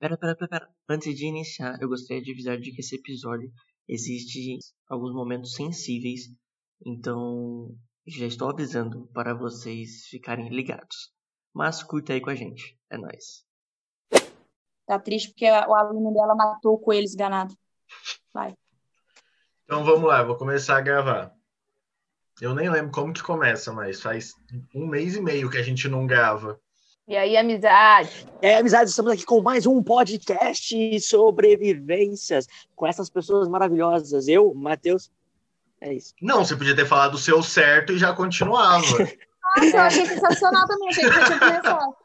Pera, pera, pera, pera. Antes de iniciar, eu gostaria de avisar de que esse episódio existe alguns momentos sensíveis, então já estou avisando para vocês ficarem ligados. Mas curta aí com a gente. É nóis. Tá triste porque o aluno dela matou o coelho esganado. Vai. Então vamos lá, vou começar a gravar. Eu nem lembro como que começa, mas faz um mês e meio que a gente não grava. E aí, amizade? É, amizade, estamos aqui com mais um podcast sobrevivências com essas pessoas maravilhosas. Eu, Matheus, é isso. Não, você podia ter falado o seu certo e já continuava. Nossa, eu achei sensacional também, achei que você tinha começado.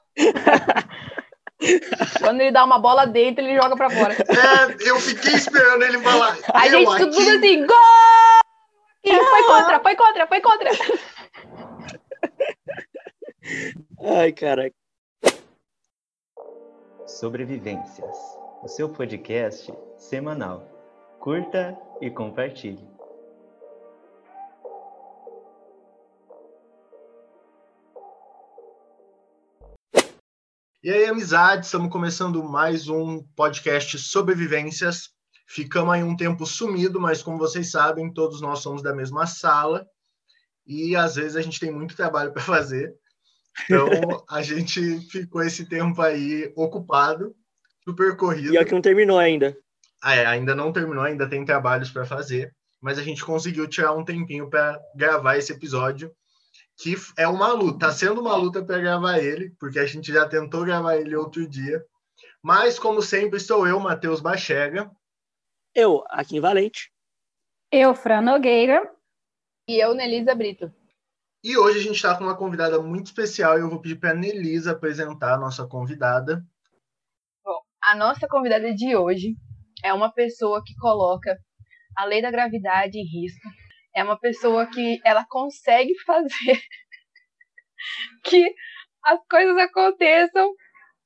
Quando ele dá uma bola dentro, ele joga pra fora. É, eu fiquei esperando ele falar. A gente tudo aqui- assim, gol! E Foi contra, foi contra, foi contra. Ai, caraca. Sobrevivências, o seu podcast semanal. Curta e compartilhe. E aí, amizade, estamos começando mais um podcast Sobrevivências. Ficamos aí um tempo sumido, mas como vocês sabem, todos nós somos da mesma sala e às vezes a gente tem muito trabalho para fazer. Então a gente ficou esse tempo aí ocupado, super corrido. E é que não terminou ainda. Ah, é, ainda não terminou, ainda tem trabalhos para fazer, mas a gente conseguiu tirar um tempinho para gravar esse episódio, que é uma luta, tá sendo uma luta para gravar ele, porque a gente já tentou gravar ele outro dia. Mas, como sempre, sou eu, Matheus Bachega. Eu, aqui em Valente. Eu, Fran Nogueira. E eu, Nelisa Brito. E hoje a gente está com uma convidada muito especial e eu vou pedir para a Nelisa apresentar a nossa convidada. Bom, a nossa convidada de hoje é uma pessoa que coloca a lei da gravidade em risco. É uma pessoa que ela consegue fazer que as coisas aconteçam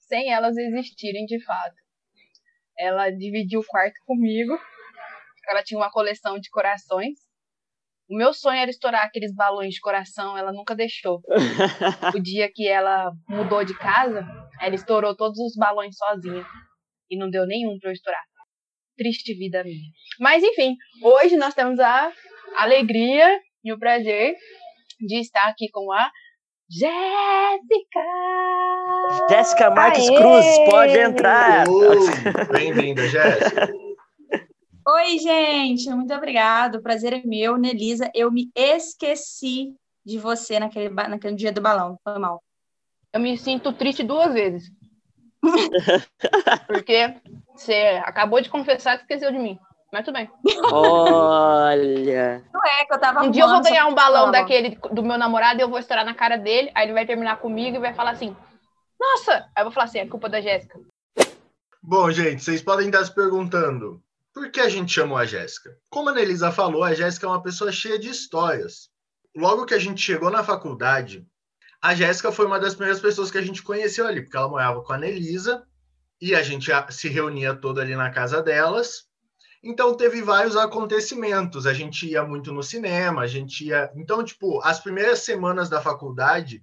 sem elas existirem de fato. Ela dividiu o quarto comigo. Ela tinha uma coleção de corações. O meu sonho era estourar aqueles balões de coração, ela nunca deixou. O dia que ela mudou de casa, ela estourou todos os balões sozinha. E não deu nenhum pra eu estourar. Triste vida minha. Mas enfim, hoje nós temos a alegria e o prazer de estar aqui com a Jéssica! Jéssica Marques Aê! Cruz, pode entrar. Oh, Bem-vinda, Jéssica. Oi, gente, muito obrigado. O prazer é meu, Nelisa. Eu me esqueci de você naquele, ba- naquele dia do balão. Foi mal. Eu me sinto triste duas vezes. Porque você acabou de confessar que esqueceu de mim. Mas tudo bem. Olha. Não é que eu tava Um dia eu vou ganhar um balão tava. daquele do meu namorado e eu vou estourar na cara dele. Aí ele vai terminar comigo e vai falar assim: Nossa! Aí eu vou falar assim: é culpa da Jéssica. Bom, gente, vocês podem estar se perguntando por que a gente chamou a Jéssica? Como a Nelisa falou, a Jéssica é uma pessoa cheia de histórias. Logo que a gente chegou na faculdade, a Jéssica foi uma das primeiras pessoas que a gente conheceu ali, porque ela morava com a Nelisa e a gente se reunia toda ali na casa delas. Então teve vários acontecimentos. A gente ia muito no cinema, a gente ia. Então, tipo, as primeiras semanas da faculdade,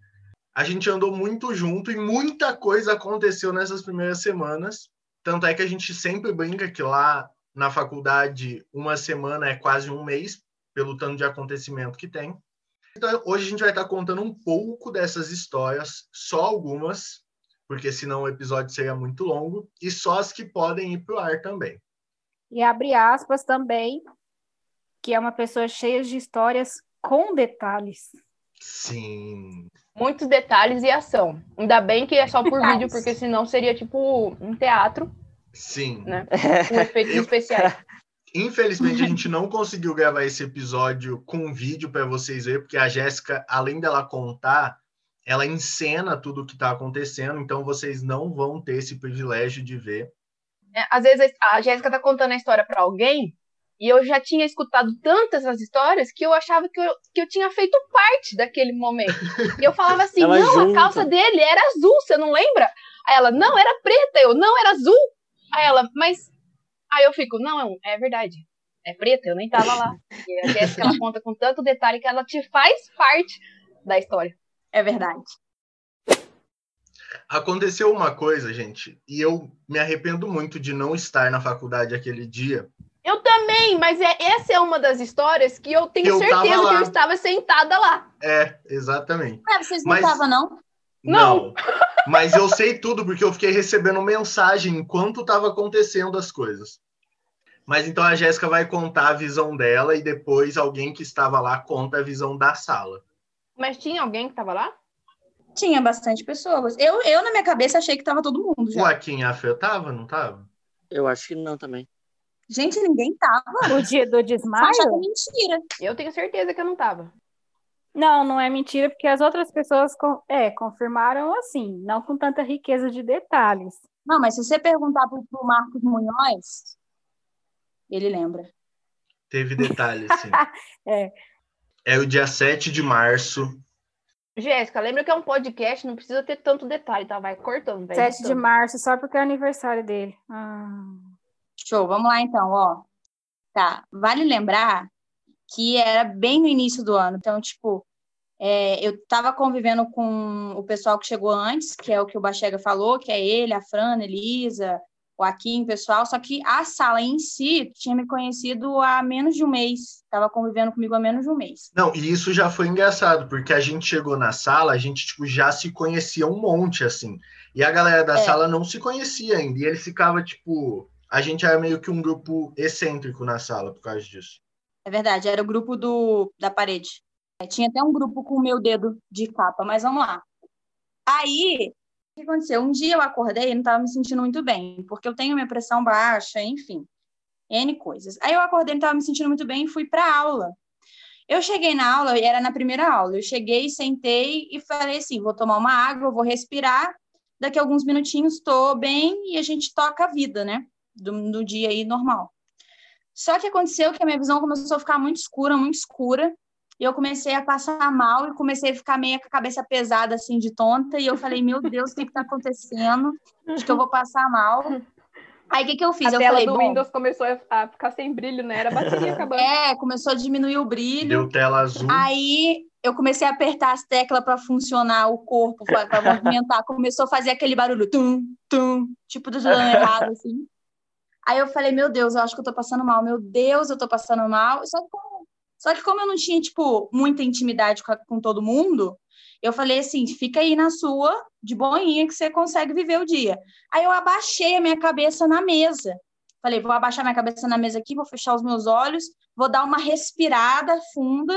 a gente andou muito junto e muita coisa aconteceu nessas primeiras semanas. Tanto é que a gente sempre brinca que lá na faculdade uma semana é quase um mês, pelo tanto de acontecimento que tem. Então hoje a gente vai estar contando um pouco dessas histórias, só algumas, porque senão o episódio seria muito longo, e só as que podem ir para o ar também. E abre aspas também, que é uma pessoa cheia de histórias com detalhes. Sim. Muitos detalhes e ação. Ainda bem que é só por Detalhes. vídeo, porque senão seria tipo um teatro Sim. Né? com efeitos especiais. Infelizmente, a gente não conseguiu gravar esse episódio com vídeo para vocês verem, porque a Jéssica, além dela contar, ela encena tudo o que está acontecendo, então vocês não vão ter esse privilégio de ver. É, às vezes a Jéssica tá contando a história pra alguém e eu já tinha escutado tantas as histórias que eu achava que eu, que eu tinha feito parte daquele momento. E eu falava assim: Tava não, junto. a calça dele era azul, você não lembra? Aí ela, não, era preta. Eu, não, era azul. Aí ela, mas. Aí eu fico: não, é verdade. É preta, eu nem tava lá. E a Jéssica ela conta com tanto detalhe que ela te faz parte da história. É verdade. Aconteceu uma coisa, gente, e eu me arrependo muito de não estar na faculdade aquele dia. Eu também, mas é, essa é uma das histórias que eu tenho Eu certeza que eu estava sentada lá. É, exatamente. Ué, vocês não Mas- estavam, não? Não. Mas eu sei tudo porque eu fiquei recebendo mensagem enquanto estava acontecendo as coisas. Mas então a Jéssica vai contar a visão dela e depois alguém que estava lá conta a visão da sala. Mas tinha alguém que estava lá? Tinha bastante pessoas. Eu, eu, na minha cabeça, achei que tava todo mundo O já. Akin afetava, não tava? Eu acho que não também. Gente, ninguém tava. O dia do desmaio? achava mentira. Eu tenho certeza que eu não estava. Não, não é mentira, porque as outras pessoas é, confirmaram assim, não com tanta riqueza de detalhes. Não, mas se você perguntar pro, pro Marcos Munhoz, ele lembra. Teve detalhes, sim. É. É o dia 7 de março. Jéssica, lembra que é um podcast, não precisa ter tanto detalhe, tá? Vai cortando, vai 7 de março, só porque é aniversário dele. Ah. Show, vamos lá então, ó. Tá, vale lembrar que era bem no início do ano, então, tipo, é, eu tava convivendo com o pessoal que chegou antes, que é o que o Bachega falou, que é ele, a Fran, a Elisa, o o pessoal, só que a sala em si tinha me conhecido há menos de um mês, tava convivendo comigo há menos de um mês. Não, e isso já foi engraçado, porque a gente chegou na sala, a gente tipo, já se conhecia um monte, assim. E a galera da É. sala não se conhecia ainda. E eles ficavam, tipo. A gente era meio que um grupo excêntrico na sala por causa disso. É verdade, era o grupo do, da parede. É, tinha até um grupo com o meu dedo de capa, mas vamos lá. Aí, o que aconteceu? Um dia eu acordei e não estava me sentindo muito bem, porque eu tenho minha pressão baixa, enfim, N coisas. Aí eu acordei e não estava me sentindo muito bem e fui para aula. Eu cheguei na aula, era na primeira aula, eu cheguei, sentei e falei assim, vou tomar uma água, vou respirar, daqui a alguns minutinhos estou bem e a gente toca a vida, né? Do, do dia aí normal. Só que aconteceu que a minha visão começou a ficar muito escura, muito escura, e eu comecei a passar mal e comecei a ficar meio com a cabeça pesada, assim, de tonta, e eu falei, meu Deus, o que está acontecendo? Acho que eu vou passar mal. Aí, o que, que eu fiz? A eu tela falei, do bom, Windows começou a- ficar sem brilho, né? Era a bateria acabando. é, começou a diminuir o brilho. Deu tela azul. Aí eu comecei a apertar as teclas para funcionar o corpo, para movimentar. Começou a fazer aquele barulho, tum, tum, tipo do dando errado, assim. Aí eu falei, meu Deus, eu acho que eu tô passando mal. Meu Deus, eu tô passando mal. Só que como, só que como eu não tinha, tipo, muita intimidade com, a- com todo mundo, eu falei assim, fica aí na sua, de boinha, que você consegue viver o dia. Aí eu abaixei a minha cabeça na mesa. Falei, vou abaixar minha cabeça na mesa aqui, vou fechar os meus olhos, vou dar uma respirada funda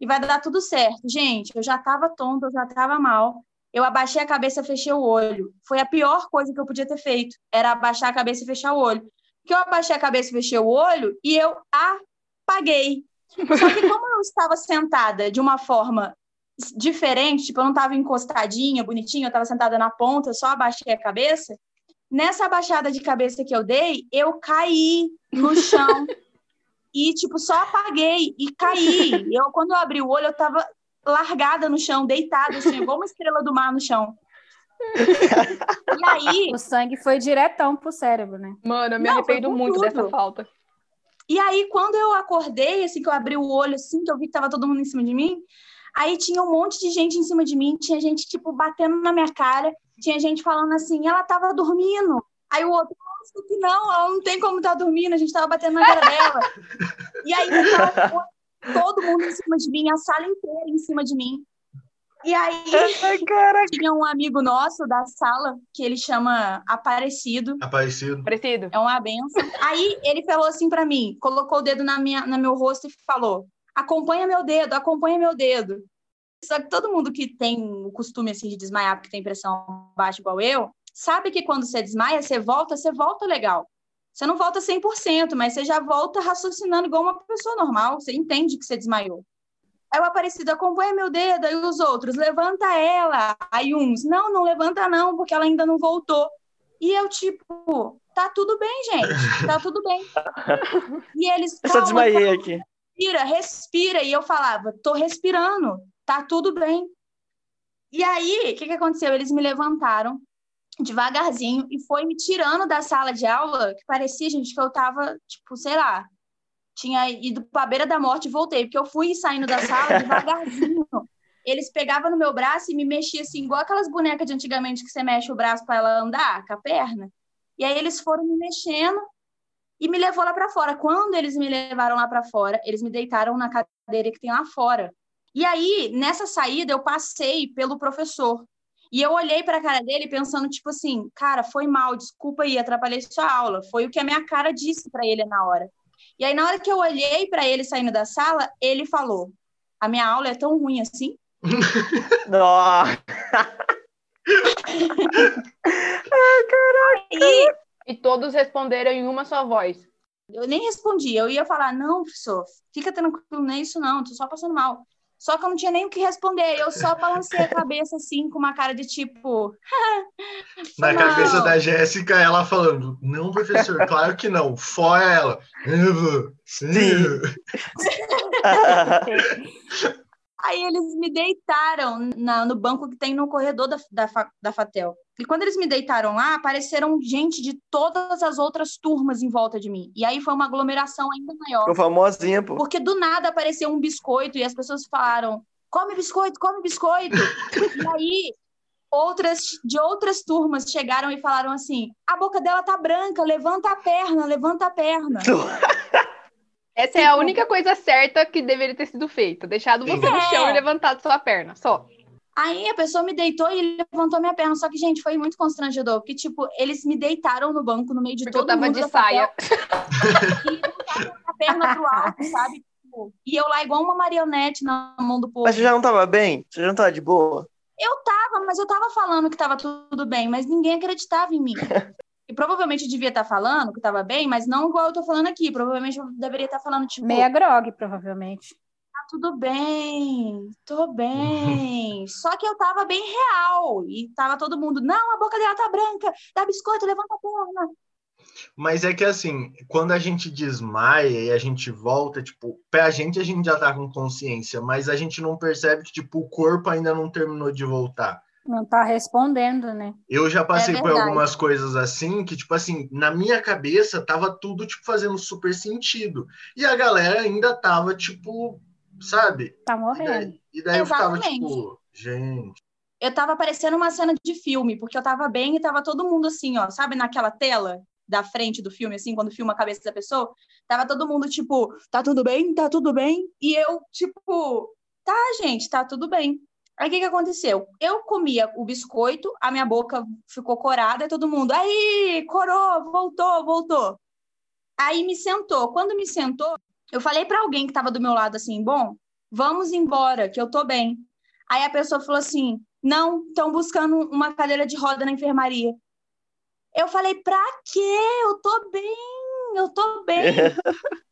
e vai dar tudo certo. Gente, eu já estava tonta, eu já estava mal. Eu abaixei a cabeça, fechei o olho. Foi a pior coisa que eu podia ter feito, era abaixar a cabeça e fechar o olho. Porque eu abaixei a cabeça e fechei o olho e eu apaguei. Só que como eu estava sentada de uma forma diferente, tipo, eu não estava encostadinha, bonitinha, eu estava sentada na ponta, só abaixei a cabeça. Nessa abaixada de cabeça que eu dei, eu caí no chão e, tipo, só apaguei e caí. Eu, quando eu abri o olho, eu tava largada no chão, deitada, assim, igual uma estrela do mar no chão. E aí, O sangue foi diretão pro cérebro, né? Mano, eu me Não, arrependo muito tudo. dessa falta. E aí, quando eu acordei, assim, que eu abri o olho, assim, que eu vi que tava todo mundo em cima de mim, aí tinha um monte de gente em cima de mim, tinha gente, tipo, batendo na minha cara, tinha gente falando assim, ela tava dormindo. Aí o outro, nossa, que não, ela não tem como estar dormindo, a gente tava batendo na cara dela. E aí, tava todo mundo em cima de mim, a sala inteira em cima de mim. E aí, tinha um amigo nosso da sala, que ele chama Aparecido, Aparecido. Parecido. é uma benção. Aí ele falou assim pra mim, colocou o dedo na minha, no meu rosto e falou: acompanha meu dedo, acompanha meu dedo. Só que todo mundo que tem o costume assim de desmaiar porque tem pressão baixa igual eu, sabe que quando você desmaia, você volta, você volta legal. Você não volta 100%, mas você já volta raciocinando igual uma pessoa normal, você entende que você desmaiou. Aí o Aparecido acompanha meu dedo, aí os outros, levanta ela. Aí uns, não, não levanta não, porque ela ainda não voltou. E eu, tipo, tá tudo bem, gente, tá tudo bem. E eles, Eu só calma, desmaiei aqui. respira, respira. E eu falava, tô respirando, tá tudo bem. E aí, o que, que aconteceu? Eles me levantaram devagarzinho e foi me tirando da sala de aula, que parecia, gente, que eu tava, tipo, sei lá, tinha ido pra beira da morte e voltei, porque eu fui saindo da sala devagarzinho. eles pegavam no meu braço e me mexiam assim, igual aquelas bonecas de antigamente que você mexe o braço para ela andar com a perna. E aí eles foram me mexendo e me levou lá para fora. Quando eles me levaram lá para fora, eles me deitaram na cadeira que tem lá fora. E aí, nessa saída, eu passei pelo professor. E eu olhei para a cara dele pensando, tipo assim, cara, foi mal, desculpa aí, atrapalhei sua aula. Foi o que a minha cara disse para ele na hora. E aí, na hora que eu olhei para ele saindo da sala, ele falou: A minha aula é tão ruim assim? Nossa! E E todos responderam em uma só voz. eu nem respondi. Eu ia falar: Não, professor, fica tranquilo, não é isso não, tô só passando mal. Só que eu não tinha nem o que responder. Eu só balancei a cabeça assim, com uma cara de tipo. Na "Foi cabeça mal." da Jéssica, ela falando: Não, professor, claro que não. Fora ela. Sim. Aí eles me deitaram na- no banco que tem no corredor da, da, da Fatel. E quando eles me deitaram lá, apareceram gente de todas as outras turmas em volta de mim. E aí foi uma aglomeração ainda maior. Ficou famosinha, pô. Porque do nada apareceu um biscoito e as pessoas falaram: come biscoito, come biscoito. e aí outras de outras turmas chegaram e falaram assim: a boca dela tá branca, levanta a perna, levanta a perna. Essa é a única coisa certa que deveria ter sido feita. Deixado você no É. chão e levantado sua perna. Só. Aí a pessoa me deitou e levantou minha perna. Só que, gente, foi muito constrangedor. Porque, tipo, eles me deitaram no banco no meio de Porque eu todo tava mundo de saia. E a perna pro alto, sabe? E eu lá igual uma marionete na mão do povo. Mas você já não tava bem? Você já não tava de boa? Eu tava, mas eu tava falando que tava tudo bem, mas ninguém acreditava em mim. E provavelmente eu devia estar falando que tava bem, mas não igual eu tô falando aqui. Provavelmente eu deveria estar falando, tipo, Meia grog, provavelmente. Tudo bem, tô bem. Só que eu tava bem real. E tava todo mundo, não, a boca dela tá branca, dá biscoito, levanta a perna. Mas é que assim, quando a gente desmaia e a gente volta, tipo, pra gente a gente já tá com consciência, mas a gente não percebe que, tipo, o corpo ainda não terminou de voltar. Não tá respondendo, né? Eu já passei por verdade. algumas coisas assim, que, tipo assim, na minha cabeça tava tudo, tipo, fazendo super sentido. E a galera ainda tava, tipo, sabe? Tá E morrendo. daí, e daí eu ficava, tipo, gente. Eu tava parecendo uma cena de filme, porque eu tava bem e tava todo mundo assim, ó, sabe naquela tela da frente do filme, assim, quando filma a cabeça da pessoa? Tava todo mundo, tipo, tá tudo bem? Tá tudo bem? E eu, tipo, tá, gente, tá tudo bem. Aí o que que aconteceu? Eu comia o biscoito, a minha boca ficou corada, e todo mundo, aí, corou, voltou, voltou. Aí me sentou. Quando me sentou, eu falei para alguém que tava do meu lado assim, bom, vamos embora, que eu tô bem. Aí a pessoa falou assim: não, estão buscando uma cadeira de roda na enfermaria. Eu falei: pra quê? Eu tô bem, eu tô bem.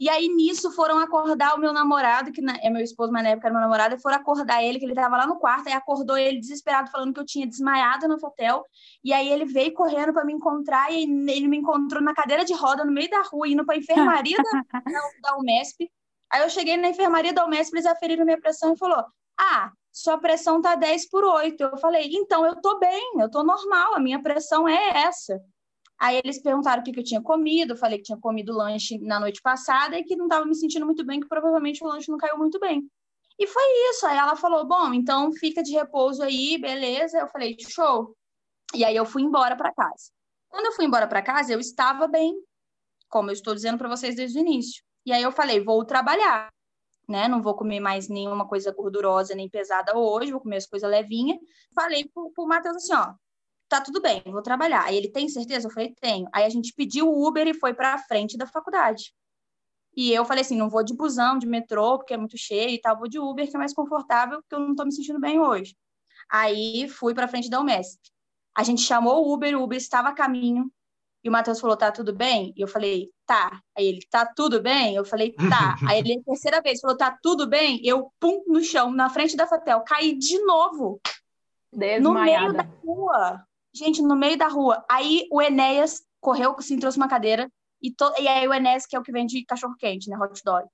E aí, nisso, foram acordar o meu namorado, que é meu esposo, mas na época era meu namorado, e foram acordar ele, que ele tava lá no quarto, aí acordou ele desesperado, falando que eu tinha desmaiado no hotel. E aí ele veio correndo para me encontrar, e ele me encontrou na cadeira de roda, no meio da rua, indo pra enfermaria da, da, da Umesp. Aí eu cheguei na enfermaria da Umesp, eles aferiram minha pressão e falou: Ah, sua pressão tá 10 por 8. Eu falei: Então eu tô bem, eu tô normal, a minha pressão é essa. Aí eles perguntaram o que, que eu tinha comido, eu falei que tinha comido lanche na noite passada e que não estava me sentindo muito bem, que provavelmente o lanche não caiu muito bem. E foi isso. Aí ela falou: Bom, então fica de repouso aí, beleza. Eu falei: Show. E aí eu fui embora para casa. Quando eu fui embora para casa, eu estava bem, como eu estou dizendo para vocês desde o início. E aí eu falei: Vou trabalhar. Né? Não vou comer mais nenhuma coisa gordurosa nem pesada hoje, vou comer as coisas levinhas. Falei pro, pro Matheus assim: Ó, tá tudo bem, vou trabalhar. Aí ele tem certeza? Eu falei, tenho. Aí a gente pediu o Uber e foi para a frente da faculdade. E eu falei assim, não vou de busão, de metrô, porque é muito cheio e tal, vou de Uber, que é mais confortável, porque eu não tô me sentindo bem hoje. Aí fui para frente da Umesp. A gente chamou o Uber, o Uber estava a caminho, e o Matheus falou, tá tudo bem? E eu falei, tá. Aí ele, tá tudo bem? Eu falei, tá. Aí ele, a terceira vez, falou, tá tudo bem? Eu, pum, no chão, na frente da Fatel, caí de novo no meio da Desmaiada. rua. Gente, no meio da rua. Aí o Enéas correu, assim, trouxe uma cadeira. E, to... e aí o Enéas, que é o que vende cachorro-quente, né? Hot dog.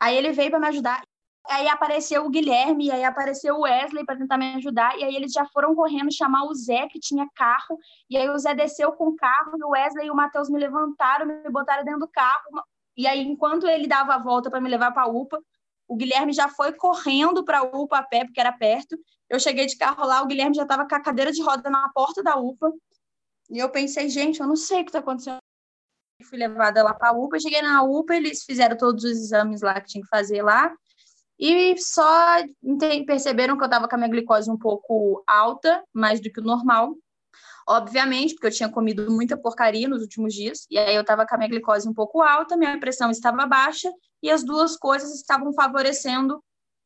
Aí ele veio para me ajudar. Aí apareceu o Guilherme, aí apareceu o Wesley para tentar me ajudar. E aí eles já foram correndo chamar o Zé, que tinha carro. E aí o Zé desceu com o carro, e o Wesley e o Matheus me levantaram, me botaram dentro do carro. E aí, enquanto ele dava a volta para me levar para a UPA, o Guilherme já foi correndo para a UPA a pé, porque era perto. Eu cheguei de carro lá, o Guilherme já estava com a cadeira de roda na porta da UPA. E eu pensei, gente, eu não sei o que está acontecendo. Fui levada lá para a UPA, cheguei na UPA, eles fizeram todos os exames lá que tinha que fazer lá. E só perceberam que eu estava com a minha glicose um pouco alta, mais do que o normal. Obviamente, porque eu tinha comido muita porcaria nos últimos dias, e aí eu estava com a minha glicose um pouco alta, minha pressão estava baixa, e as duas coisas estavam favorecendo,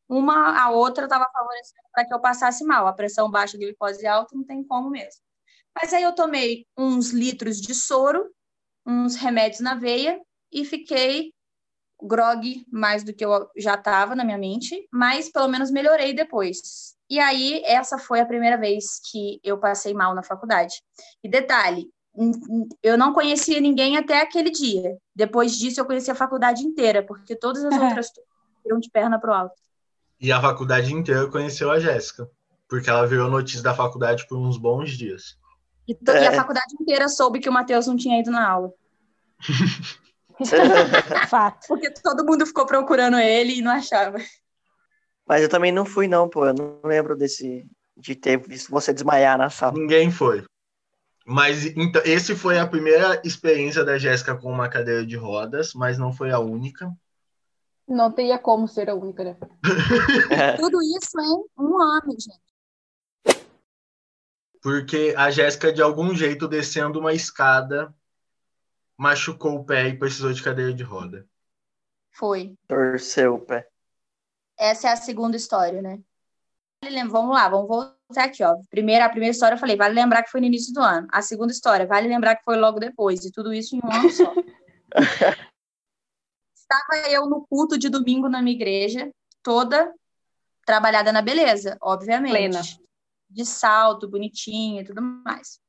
uma a outra estava favorecendo para que eu passasse mal. A pressão baixa, a glicose alta, não tem como mesmo. Mas aí eu tomei uns litros de soro, uns remédios na veia, e fiquei grog mais do que eu já estava na minha mente, mas pelo menos melhorei depois. E aí, essa foi a primeira vez que eu passei mal na faculdade. E detalhe, eu não conhecia ninguém até aquele dia. Depois disso, eu conheci a faculdade inteira, porque todas as outras viram de perna pro alto. E a faculdade inteira conheceu a Jéssica, porque ela virou notícia da faculdade por uns bons dias. E, é. e a faculdade inteira soube que o Matheus não tinha ido na aula. Fato. Porque todo mundo ficou procurando ele e não achava. Mas eu também não fui, não, pô. Eu não lembro desse de ter visto você desmaiar na sala. Ninguém foi. Mas então, esse foi a primeira experiência da Jéssica com uma cadeira de rodas, mas não foi a única. Não teria como ser a única, né? Tudo isso em um ano, gente. Porque a Jéssica, de algum jeito, descendo uma escada, machucou o pé e precisou de cadeira de roda. Foi. Torceu o pé. Essa é a segunda história, né? Vamos lá, vamos voltar aqui, ó. Primeira, a primeira história eu falei, vale lembrar que foi no início do ano. A segunda história, vale lembrar que foi logo depois. E tudo isso em um ano só. Estava eu no culto de domingo na minha igreja, toda trabalhada na beleza, obviamente. Plena. De salto, bonitinha e tudo mais.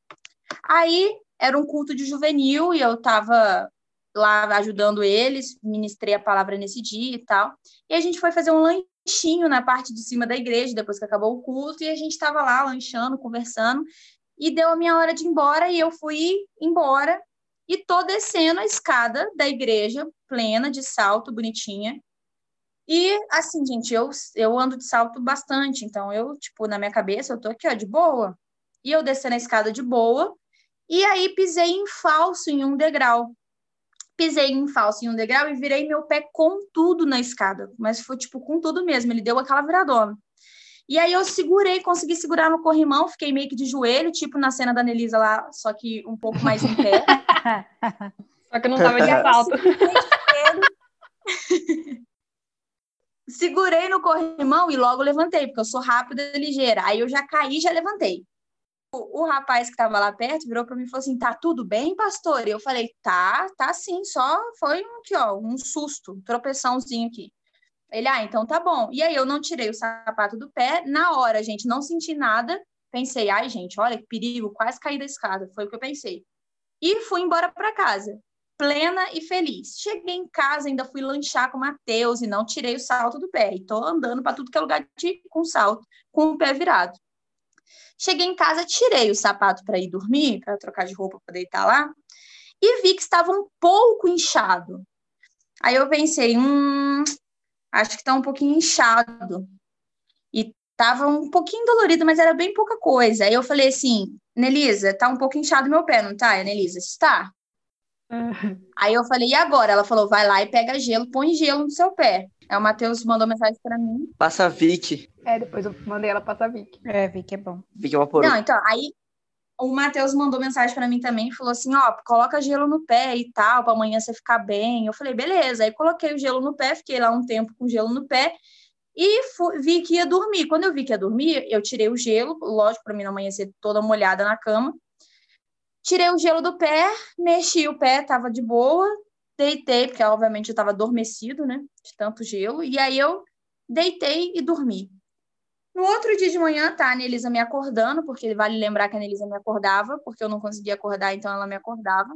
Aí era um culto de juvenil e eu estava lá ajudando eles, ministrei a palavra nesse dia e tal. E a gente foi fazer um lanchinho na parte de cima da igreja, depois que acabou o culto, e a gente estava lá lanchando, conversando, e deu a minha hora de ir embora, e eu fui embora, e tô descendo a escada da igreja, plena, de salto, bonitinha. E, assim, gente, eu, eu ando de salto bastante, então eu, tipo, na minha cabeça, eu tô aqui, ó, de boa. E eu descendo a escada de boa, e aí pisei em falso em um degrau. Pisei em falso em um degrau e virei meu pé com tudo na escada. Mas foi tipo com tudo mesmo, ele deu aquela viradona. E aí eu segurei, consegui segurar no corrimão, fiquei meio que de joelho, tipo na cena da Nelisa lá, só que um pouco mais em pé. só que não tava de falta. Segurei no corrimão e logo levantei, porque eu sou rápida e ligeira. Aí eu já caí, já levantei o rapaz que estava lá perto virou para mim e falou assim: tá tudo bem, pastor? E eu falei: tá, tá sim, só foi um, aqui, ó, um susto, um tropeçãozinho aqui. Ele, ah, então tá bom. E aí eu não tirei o sapato do pé. Na hora, gente, não senti nada. Pensei, ai, gente, olha que perigo, quase caí da escada. Foi o que eu pensei. E fui embora para casa, plena e feliz. Cheguei em casa, ainda fui lanchar com o Matheus e não tirei o salto do pé. E tô andando para tudo que é lugar de, com salto, com o pé virado. Cheguei em casa, tirei o sapato para ir dormir, para trocar de roupa para deitar lá, e vi que estava um pouco inchado. Aí eu pensei, hum, acho que está um pouquinho inchado. E estava um pouquinho dolorido, mas era bem pouca coisa. Aí eu falei assim, Nelisa, tá um pouco inchado meu pé, não tá? Nelisa, está. Uhum. Aí eu falei, e agora? Ela falou, vai lá e pega gelo, põe gelo no seu pé. Aí o Matheus mandou mensagem para mim. Passa Vic. É, depois eu mandei ela passar Vic. É, Vic é bom. Vic é uma porra. Não, então, aí o Matheus mandou mensagem para mim também, falou assim, ó, coloca gelo no pé e tal, para amanhã você ficar bem. Eu falei, beleza. Aí coloquei o gelo no pé, fiquei lá um tempo com gelo no pé e fui, vi que ia dormir. Quando eu vi que ia dormir, eu tirei o gelo, lógico, para mim não amanhecer toda molhada na cama. Tirei o gelo do pé, mexi o pé, tava de boa, deitei, porque obviamente eu estava adormecido, né, de tanto gelo, e aí eu deitei e dormi. No outro dia de manhã, tá a Anelisa me acordando, porque vale lembrar que a Anelisa me acordava, porque eu não conseguia acordar, então ela me acordava.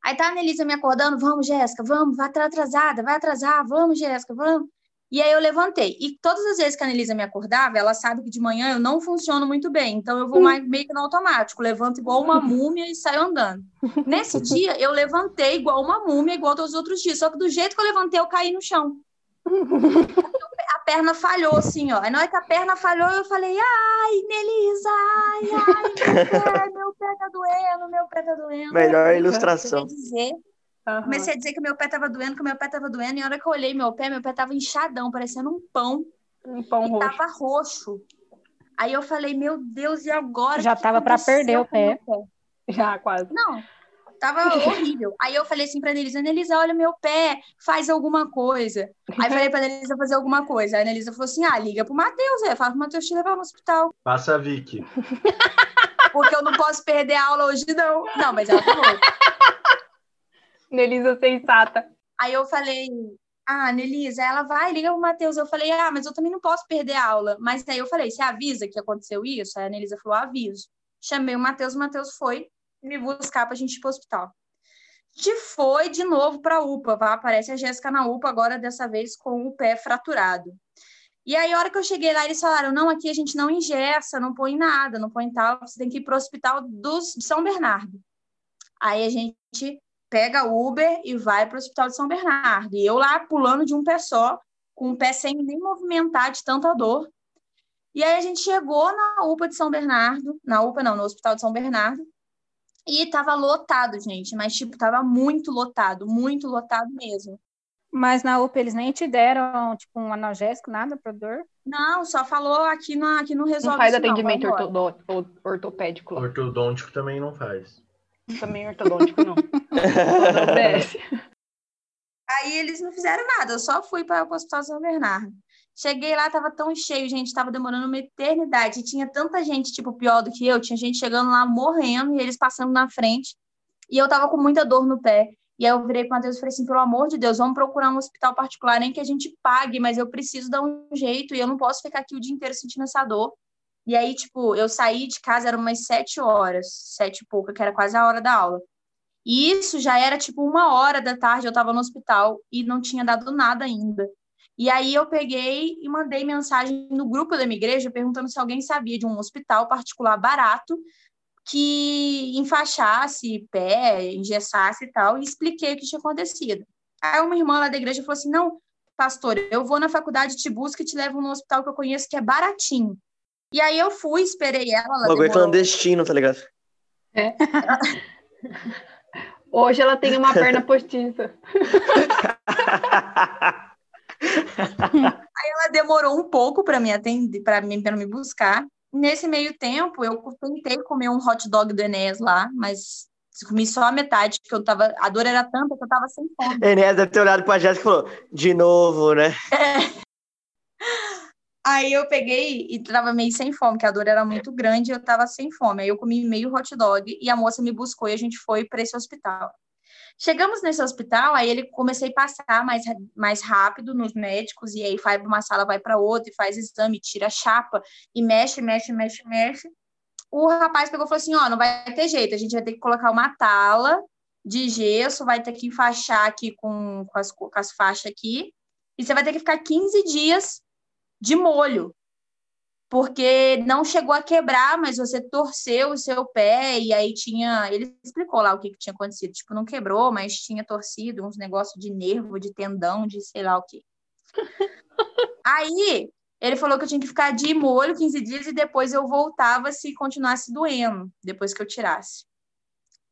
Aí tá a Anelisa me acordando, vamos, Jéssica, vamos, vai atrasada, vai atrasar, vamos, Jéssica, vamos. E aí eu levantei. E todas as vezes que a Anelisa me acordava, ela sabe que de manhã eu não funciono muito bem. Então eu vou hum. mais, meio que no automático. Levanto igual uma múmia e saio andando. Nesse dia, eu levantei igual uma múmia, igual todos os outros dias. Só que do jeito que eu levantei, eu caí no chão. a perna falhou, assim, ó. Aí na hora que a perna falhou, eu falei, ai, Melisa, ai, ai, meu pé, meu pé tá doendo, meu pé tá doendo. Melhor ilustração. Comecei a dizer, Aham. comecei a dizer que meu pé tava doendo, que meu pé tava doendo, e na hora que eu olhei meu pé, meu pé tava inchadão, parecendo um pão, Um pão e roxo. tava roxo. Aí eu falei, meu Deus, e agora? Já que tava pra aconteceu perder o meu pé. Já, quase. Não, tava horrível. Aí eu falei assim pra Anelisa, Anelisa, olha meu pé, faz alguma coisa. Aí falei pra Anelisa fazer alguma coisa. Aí a Anelisa falou assim, ah, liga pro Matheus, é, fala pro Matheus te levar no hospital. Passa a Vicky. Porque eu não posso perder a aula hoje, não. Não, mas ela falou. Nelisa sensata. Aí eu falei, ah, Nelisa, ela vai, liga pro Matheus. Eu falei, ah, mas eu também não posso perder a aula. Mas aí eu falei, você avisa que aconteceu isso? Aí a Nelisa falou, aviso. Chamei o Matheus, o Matheus foi me buscar pra gente ir pro hospital. A gente foi de novo pra UPA, tá? Aparece a Jéssica na UPA, agora dessa vez com o pé fraturado. E aí, a hora que eu cheguei lá, eles falaram: não, aqui a gente não ingessa, não põe nada, não põe tal, você tem que ir pro hospital dos, de São Bernardo. Aí a gente pega Uber e vai para o Hospital de São Bernardo. E eu lá pulando de um pé só, com o pé sem nem movimentar de tanta dor. E aí a gente chegou na UPA de São Bernardo, na UPA não, no Hospital de São Bernardo, e tava lotado, gente, mas tipo, tava muito lotado, muito lotado mesmo. Mas na UPA eles nem te deram, tipo, um analgésico, nada pra dor? Não, só falou aqui, no, aqui não resolve Não faz isso, atendimento embora. ortodô- or- ortopédico lá. Ortodôntico também não faz. Também ortodôntico não. Não. Aí eles não fizeram nada, eu só fui para o Hospital São Bernardo. Cheguei lá, tava tão cheio, gente, tava demorando uma eternidade. E tinha tanta gente, tipo, pior do que eu, tinha gente chegando lá morrendo e eles passando na frente. E eu tava com muita dor no pé. E aí eu virei pro Matheus e falei assim, pelo amor de Deus, vamos procurar um hospital particular, nem que a gente pague, mas eu preciso dar um jeito e eu não posso ficar aqui o dia inteiro sentindo essa dor. E aí, tipo, eu saí de casa, eram umas sete horas, sete e pouca, que era quase a hora da aula. E isso já era tipo uma hora da tarde, eu estava no hospital e não tinha dado nada ainda. E aí eu peguei e mandei mensagem no grupo da minha igreja perguntando se alguém sabia de um hospital particular barato que enfaixasse pé, engessasse e tal, e expliquei o que tinha acontecido. Aí uma irmã lá da igreja falou assim: não, pastor, eu vou na faculdade, te busco e te levo num hospital que eu conheço que é baratinho. E aí eu fui, esperei ela. ela O bagulho é clandestino, tá ligado? Hoje ela tem uma perna postiça. ela demorou um pouco para me atender, para me, pra me buscar. Nesse meio tempo, eu tentei comer um hot dog do Enéas lá, mas comi só a metade, porque eu tava, a dor era tanta que eu tava sem fome. Enéas deve ter olhado pra Jéssica e falou, de novo, né? Aí eu peguei e tava meio sem fome, que a dor era muito grande e eu tava sem fome. Aí eu comi meio hot dog e a moça me buscou e a gente foi para esse hospital. Chegamos nesse hospital, aí ele comecei a passar mais, mais rápido nos médicos, e aí vai para uma sala, vai para outra, e faz exame, tira a chapa, e mexe, mexe, mexe, mexe. O rapaz pegou e falou assim: ó, não vai ter jeito, a gente vai ter que colocar uma tala de gesso, vai ter que enfaixar aqui com, com, as, com as faixas aqui, e você vai ter que ficar 15 dias de molho, porque não chegou a quebrar, mas você torceu o seu pé e aí tinha, ele explicou lá o que, que tinha acontecido, tipo, não quebrou, mas tinha torcido uns negócios de nervo, de tendão, de sei lá o que. aí ele falou que eu tinha que ficar de molho 15 dias e depois eu voltava se continuasse doendo, depois que eu tirasse.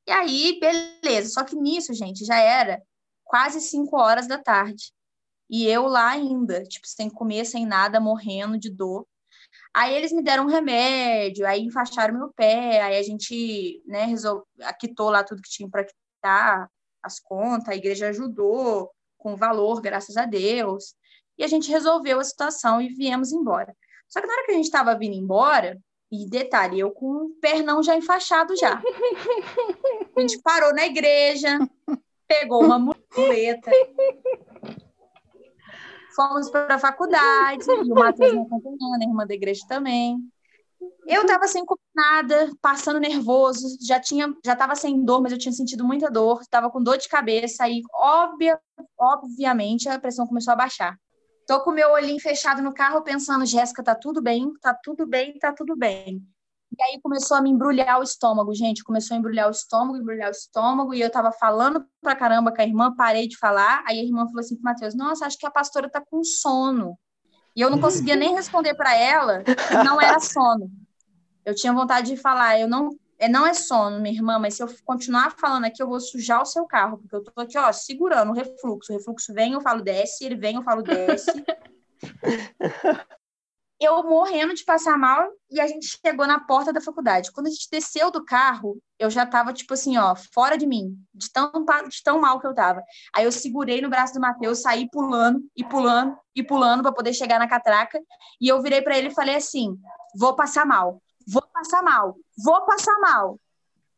E aí, beleza, só que nisso, gente, já era quase 5 horas da tarde. E eu lá ainda, tipo, sem comer, sem nada, morrendo de dor. Aí eles me deram um remédio, aí enfaixaram meu pé, aí a gente, né, resol... quitou lá tudo que tinha para quitar, as contas, a igreja ajudou com valor, graças a Deus. E a gente resolveu a situação e viemos embora. Só que na hora que a gente estava vindo embora, e detalhe, eu com o pernão já enfaixado já. A gente parou na igreja, pegou uma muleta, fomos para a faculdade, e o Matheus me acompanhando, a irmã da igreja também. Eu estava sem comer nada, passando nervoso, já tinha, já estava sem dor, mas eu tinha sentido muita dor, estava com dor de cabeça e óbvia, obviamente a pressão começou a baixar. Tô com meu olhinho fechado no carro pensando, Jéssica, tá tudo bem, tá tudo bem, tá tudo bem. E aí começou a me embrulhar o estômago, gente. Começou a embrulhar o estômago, embrulhar o estômago. E eu tava falando pra caramba com a irmã, parei de falar. Aí a irmã falou assim pro Matheus: Nossa, acho que a pastora tá com sono. E eu não conseguia nem responder para ela não era sono. Eu tinha vontade de falar, eu não, é, não é sono, minha irmã, mas se eu continuar falando aqui, eu vou sujar o seu carro, porque eu tô aqui, ó, segurando o refluxo. O refluxo vem, eu falo desce, ele vem, eu falo desce. eu morrendo de passar mal e a gente chegou na porta da faculdade. Quando a gente desceu do carro, eu já tava, tipo assim, ó, fora de mim, de tão, de tão mal que eu tava. Aí eu segurei no braço do Matheus, saí pulando e pulando e pulando para poder chegar na catraca. E eu virei para ele e falei assim: vou passar mal, vou passar mal, vou passar mal.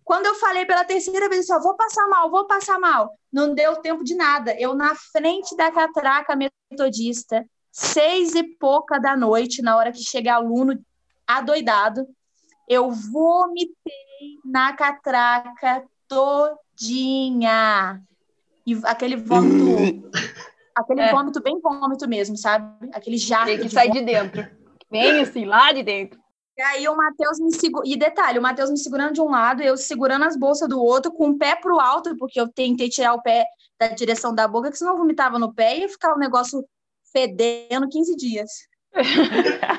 Quando eu falei pela terceira vez, só vou passar mal, vou passar mal, não deu tempo de nada. Eu na frente da catraca metodista, seis e pouca da noite, na hora que chega aluno adoidado, eu vomitei na catraca todinha. E aquele vômito, aquele É. vômito bem vômito mesmo, sabe? Aquele Tem que de sair de dentro. Bem assim, lá de dentro. E aí o Matheus me segurou. E detalhe, o Matheus me segurando de um lado, eu segurando as bolsas do outro, com o pé pro alto, porque eu tentei tirar o pé da direção da boca, que senão eu vomitava no pé e ia ficar um negócio fedendo 15 dias.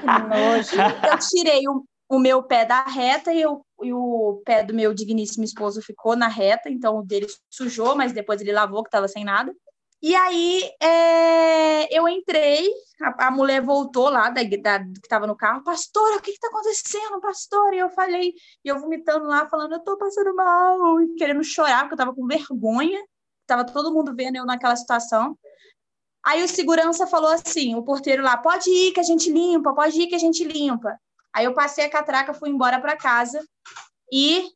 Que nojo. Eu tirei o, o meu pé da reta e, eu, e o pé do meu digníssimo esposo ficou na reta, então o dele sujou, mas depois ele lavou, que estava sem nada. E aí é, eu entrei, a, a mulher voltou lá, da, da- que estava no carro, pastora, o que está acontecendo, pastora? E eu falei, e eu vomitando lá, falando, eu tô passando mal, e querendo chorar, porque eu tava com vergonha, tava todo mundo vendo eu naquela situação. Aí o segurança falou assim, o porteiro lá, pode ir que a gente limpa, pode ir que a gente limpa. Aí eu passei a catraca, fui embora para casa e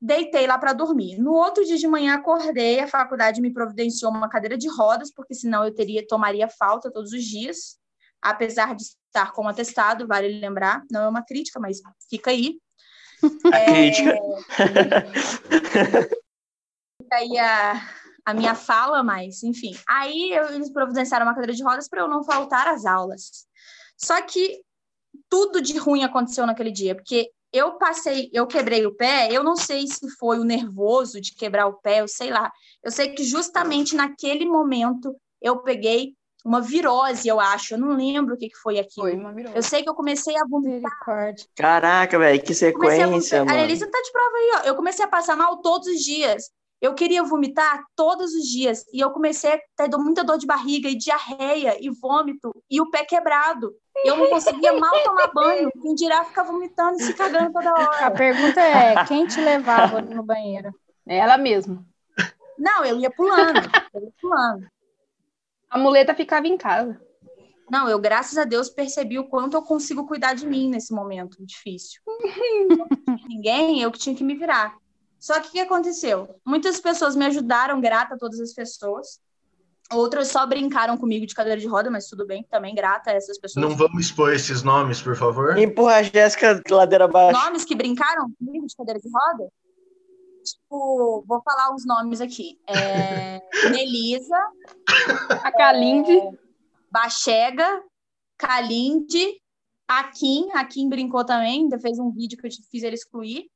deitei lá para dormir. No outro dia de manhã acordei, a faculdade me providenciou uma cadeira de rodas, porque senão eu teria tomaria falta todos os dias, apesar de estar com atestado, vale lembrar, não é uma crítica, mas fica aí. A crítica. Fica aí a, a minha fala, mas enfim. Aí eu- eles providenciaram uma cadeira de rodas para eu não faltar às aulas. Só que tudo de ruim aconteceu naquele dia, porque eu passei, eu quebrei o pé, eu não sei se foi o nervoso de quebrar o pé, eu sei lá. Eu sei que justamente naquele momento eu peguei uma virose, eu acho. Eu não lembro o que, que foi aquilo. Foi uma virose. Eu sei que eu comecei a vomitar. Caraca, velho, que a sequência. A mano. Elisa tá de prova aí, ó. Eu comecei a passar mal todos os dias. Eu queria vomitar todos os dias. E eu comecei a ter muita dor de barriga e diarreia e vômito e o pé quebrado. Eu não conseguia mal tomar banho. Quem dirá ficar vomitando e se cagando toda A hora. pergunta é: quem te levava no banheiro? É ela mesma. Não, eu ia pulando. Eu ia pulando. A muleta ficava em casa. Não, eu, graças a Deus, percebi o quanto eu consigo cuidar de mim nesse momento difícil. Ninguém, eu que tinha que me virar. Só que o que aconteceu? Muitas pessoas me ajudaram, grata a todas as pessoas. Outras só brincaram comigo de cadeira de roda, mas tudo bem, também grata a essas pessoas. Não vamos expor esses nomes, por favor. Empurra a Jéssica ladeira abaixo. Nomes que brincaram comigo de cadeira de roda? Tipo, vou falar uns nomes aqui. É... Melisa, A Kalinde. Bachega, Kalinde, Akin, Akin brincou também, ainda fez um vídeo que eu fiz ele excluir.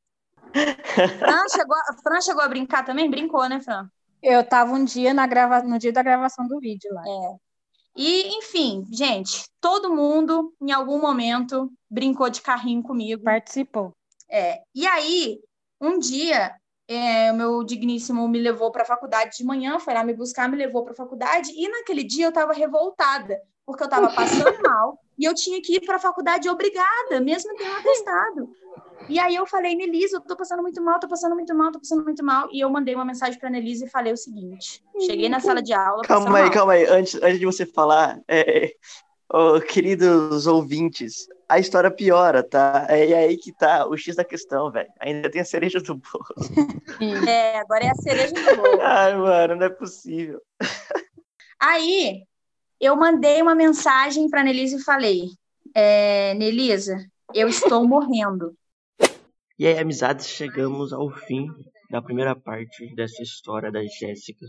Fran chegou, a- Fran chegou a brincar também? Brincou, né, Fran? Eu tava um dia na grava... no dia da gravação do vídeo lá. E, enfim, gente, todo mundo, em algum momento, brincou de carrinho comigo. Participou. É, e aí, um dia, é, o meu digníssimo me levou para a faculdade de manhã, foi lá me buscar, me levou para a faculdade, e naquele dia eu estava revoltada, porque eu estava passando mal e eu tinha que ir para a faculdade obrigada, mesmo tendo atestado. E aí eu falei, Nelise, eu tô passando muito mal, tô passando muito mal, tô passando muito mal. E eu mandei uma mensagem para Nelise e falei o seguinte: cheguei na sala de aula. Calma aí, mal. calma aí. Antes, antes de você falar, é, ô, queridos ouvintes, a história piora, tá? É aí que tá o X da questão, velho. Ainda tem a cereja do bolo. É, agora é a cereja do bolo. Ai, mano, não é possível. Aí eu mandei uma mensagem para Nelisa e falei: é, Nelisa, eu estou morrendo. E aí, amizades, chegamos ao fim da primeira parte dessa história da Jéssica.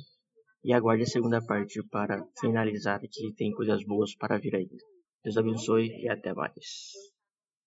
E aguarde a segunda parte para finalizar, que tem coisas boas para vir ainda. Deus abençoe e até mais.